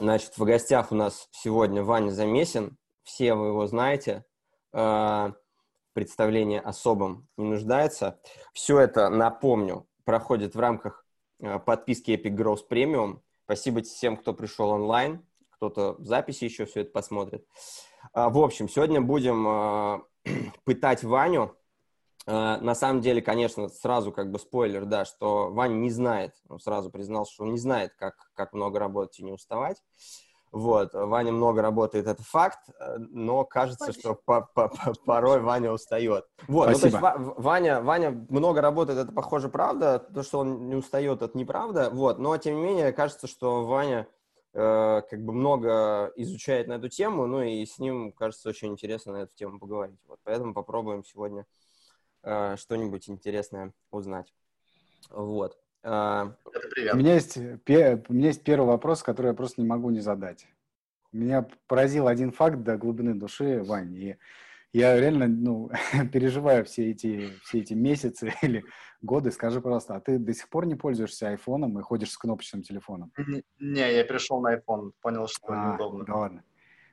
Значит, в гостях у нас сегодня Ваня Замесин. Все вы его знаете. Э, представление особым не нуждается. Все это, напомню, проходит в рамках э, подписки Epic Growth Premium. Спасибо всем, кто пришел онлайн. Кто-то в записи еще все это посмотрит. Э, в общем, сегодня будем пытать Ваню на самом деле, конечно, сразу как бы спойлер, да, что Ваня не знает, он сразу признался, что он не знает, как, как много работать и не уставать. Вот, Ваня много работает, это факт, э, но кажется, что по -по -по порой Ваня устает. Вот, Спасибо. ну, то есть Ваня, Ваня много работает, это похоже правда, то, что он не устает, это неправда, вот, но тем не менее кажется, что Ваня э, как бы много изучает на эту тему, ну и с ним, кажется, очень интересно на эту тему поговорить. Вот, поэтому попробуем сегодня э, что-нибудь интересное узнать. Вот. Э, у меня, есть, у меня есть первый вопрос, который я просто не могу не задать. Меня поразил один факт до глубины души, Вань, и я реально ну, переживаю все эти, все эти месяцы или годы. Скажи, пожалуйста, а ты до сих пор не пользуешься айфоном и ходишь с кнопочным телефоном? Не, я перешел на iPhone, понял, что а, неудобно. Да ладно.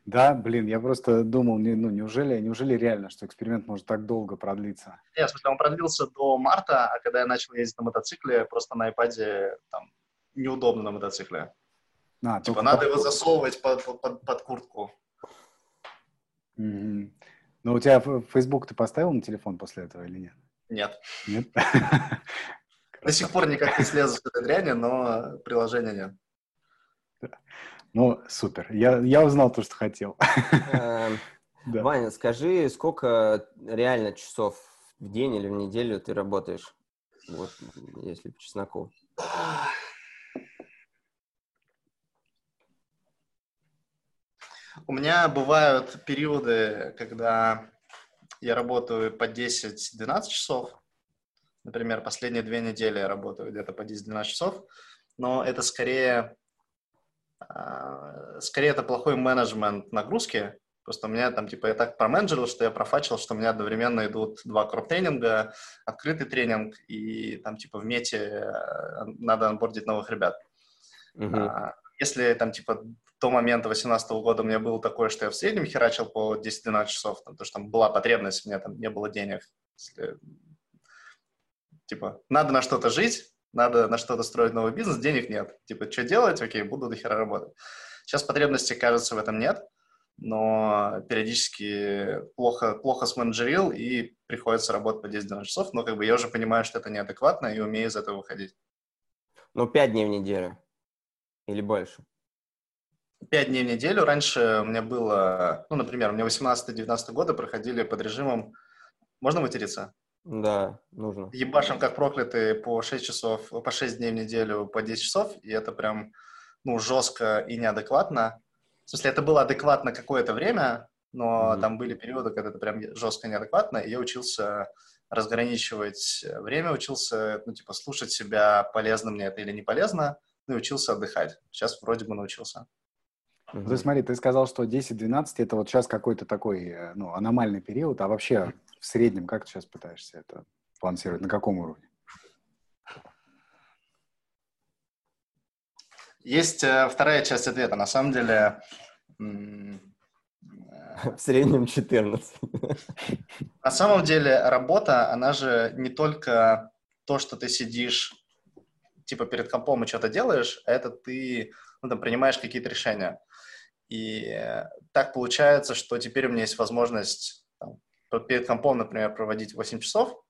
Да, блин, я просто думал, ну, неужели, неужели реально, что эксперимент может так долго продлиться? Нет, в смысле, он продлился до марта, а когда я начал ездить на мотоцикле, просто на iPad там неудобно на мотоцикле. А, типа, надо под... его засовывать под, под, под куртку. Mm-hmm. Ну, у тебя Facebook ты поставил на телефон после этого или нет? Нет. Нет? До сих пор никак не слезу с этой дряни, но приложения нет. Ну, супер. Я, я узнал то, что хотел. Эм, Ваня, скажи, сколько реально часов в день или в неделю ты работаешь? Вот, если по чесноку. У меня бывают периоды, когда я работаю по 10-12 часов. Например, последние две недели я работаю где-то по 10-12 часов. Но это скорее скорее это плохой менеджмент нагрузки. Просто у меня там, типа, я так променеджерил, что я профачил, что у меня одновременно идут два кроп-тренинга, открытый тренинг, и там, типа, в мете э, надо анбордить новых ребят. Uh-huh. Если там, типа, до момента 2018 года у меня было такое, что я в среднем херачил по 10-12 часов, там, потому что там была потребность, у меня там не было денег. Если, типа, надо на что-то жить, надо на что-то строить новый бизнес, денег нет. Типа, что делать? Окей, буду до хера работать. Сейчас потребности, кажется, в этом нет, но периодически плохо, плохо сменеджерил и приходится работать по 10-12 часов, но как бы я уже понимаю, что это неадекватно и умею из этого выходить. Ну, 5 дней в неделю или больше? 5 дней в неделю. Раньше у меня было, ну, например, у меня 18-19 года проходили под режимом... Можно материться? Да, нужно. Ебашим как проклятые по 6 часов, по 6 дней в неделю, по 10 часов, и это прям, ну, жестко и неадекватно. В смысле, это было адекватно какое-то время, но mm-hmm. там были периоды, когда это прям жестко неадекватно, и я учился разграничивать время, учился, ну, типа, слушать себя, полезно мне это или не полезно, ну, и учился отдыхать. Сейчас вроде бы научился. Mm-hmm. Ты смотри, ты сказал, что 10-12 это вот сейчас какой-то такой, э, ну, аномальный период, а вообще в среднем как ты сейчас пытаешься это балансировать? На каком уровне? Есть э, вторая часть ответа. На самом деле... В среднем 14. На самом деле работа, она же не только то, что ты сидишь типа перед компом и что-то делаешь, а это ты ну, там, принимаешь какие-то решения. И так получается, что теперь у меня есть возможность перед компом, например, проводить 8 часов,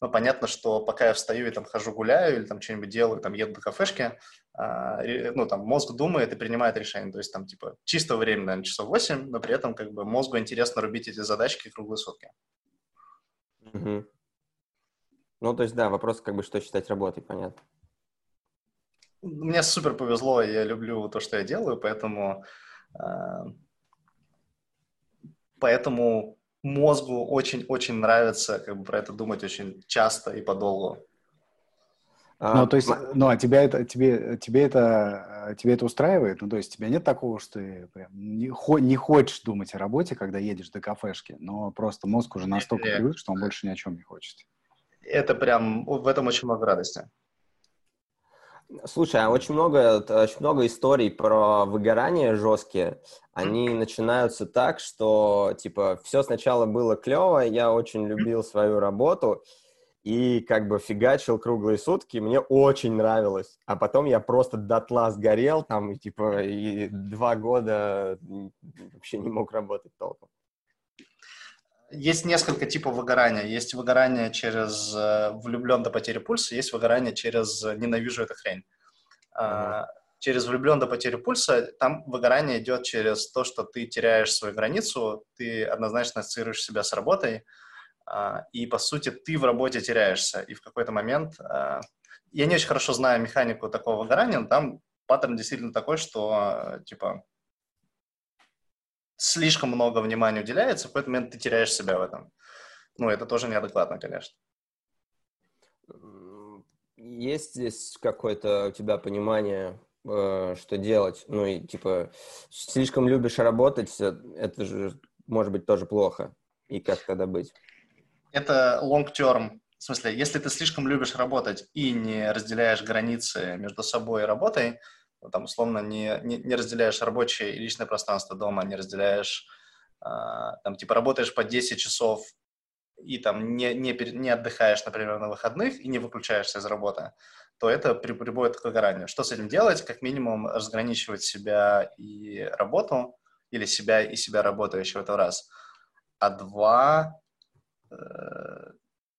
ну, понятно, что пока я встаю и там хожу гуляю или там что-нибудь делаю, там еду до кафешки, а, ну, там мозг думает и принимает решение. То есть там типа чисто время, наверное, часов 8, но при этом как бы мозгу интересно рубить эти задачки круглые сутки. Угу. Ну, то есть, да, вопрос как бы, что считать работой, понятно. Мне супер повезло, я люблю то, что я делаю, поэтому, э, поэтому мозгу очень-очень нравится как бы про это думать очень часто и подолгу. Ну, то есть, ну, а тебя это, тебе, тебе это, тебе это устраивает? Ну, то есть, тебя нет такого, что ты прям не, хо, не хочешь думать о работе, когда едешь до кафешки, но просто мозг уже настолько привык, что он больше ни о чем не хочет. Это прям, в этом очень много радости. Слушай, а очень много, очень много историй про выгорание жесткие. Они начинаются так, что, типа, все сначала было клево, я очень любил свою работу, и как бы фигачил круглые сутки, мне очень нравилось. А потом я просто дотла сгорел там, и типа, и два года вообще не мог работать толком. Есть несколько типов выгорания. Есть выгорание через э, влюблен до потери пульса, есть выгорание через ненавижу эту хрень. Uh-huh. Через влюблен до потери пульса там выгорание идет через то, что ты теряешь свою границу, ты однозначно ассоциируешь себя с работой, а, и, по сути, ты в работе теряешься. И в какой-то момент... А, я не очень хорошо знаю механику такого выгорания, но там паттерн действительно такой, что, типа, слишком много внимания уделяется, в какой-то момент ты теряешь себя в этом. Ну, это тоже неадекватно, конечно. Есть здесь какое-то у тебя понимание, э, что делать? Ну, и, типа, слишком любишь работать, э, это же может быть тоже плохо. И как тогда быть? Это long term. В смысле, если ты слишком любишь работать и не разделяешь границы между собой и работой, там, условно, не, не, не разделяешь рабочее и личное пространство дома, не разделяешь, э, там, типа, работаешь по 10 часов и там не, не, не отдыхаешь, например, на выходных и не выключаешься из работы, то это при, приводит к выгоранию. Что с этим делать? Как минимум разграничивать себя и работу, или себя и себя работающего, это раз. А два, э,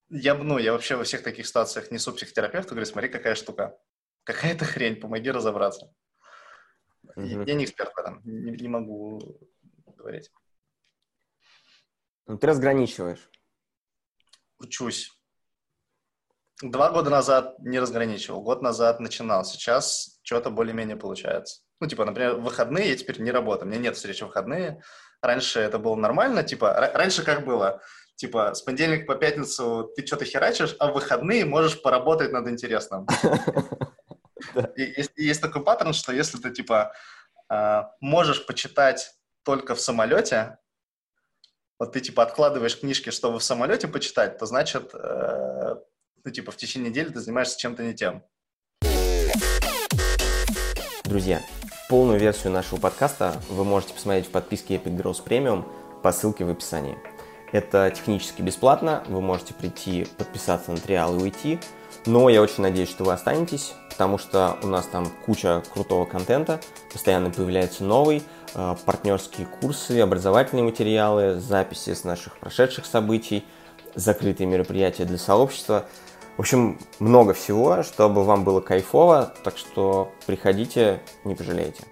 я, ну, я вообще во всех таких ситуациях несу психотерапевту, говорю, смотри, какая штука какая-то хрень, помоги разобраться. Mm-hmm. Я не эксперт в этом, не, не могу говорить. Ну, ты разграничиваешь. Учусь. Два года назад не разграничивал, год назад начинал. Сейчас что-то более-менее получается. Ну, типа, например, выходные я теперь не работаю, у меня нет встречи в выходные. Раньше это было нормально, типа, раньше как было? Типа, с понедельника по пятницу ты что-то херачишь, а в выходные можешь поработать над интересным. Есть, есть такой паттерн, что если ты, типа, а, можешь почитать только в самолете, вот ты, типа, откладываешь книжки, чтобы в самолете почитать, то значит, ну, типа, в течение недели ты занимаешься чем-то не тем. Друзья, полную версию нашего подкаста вы можете посмотреть в подписке Epic Growth Premium по ссылке в описании. Это технически бесплатно, вы можете прийти, подписаться на триал и уйти, но я очень надеюсь, что вы останетесь, потому что у нас там куча крутого контента, постоянно появляется новый, э, партнерские курсы, образовательные материалы, записи с наших прошедших событий, закрытые мероприятия для сообщества. В общем, много всего, чтобы вам было кайфово, так что приходите, не пожалеете.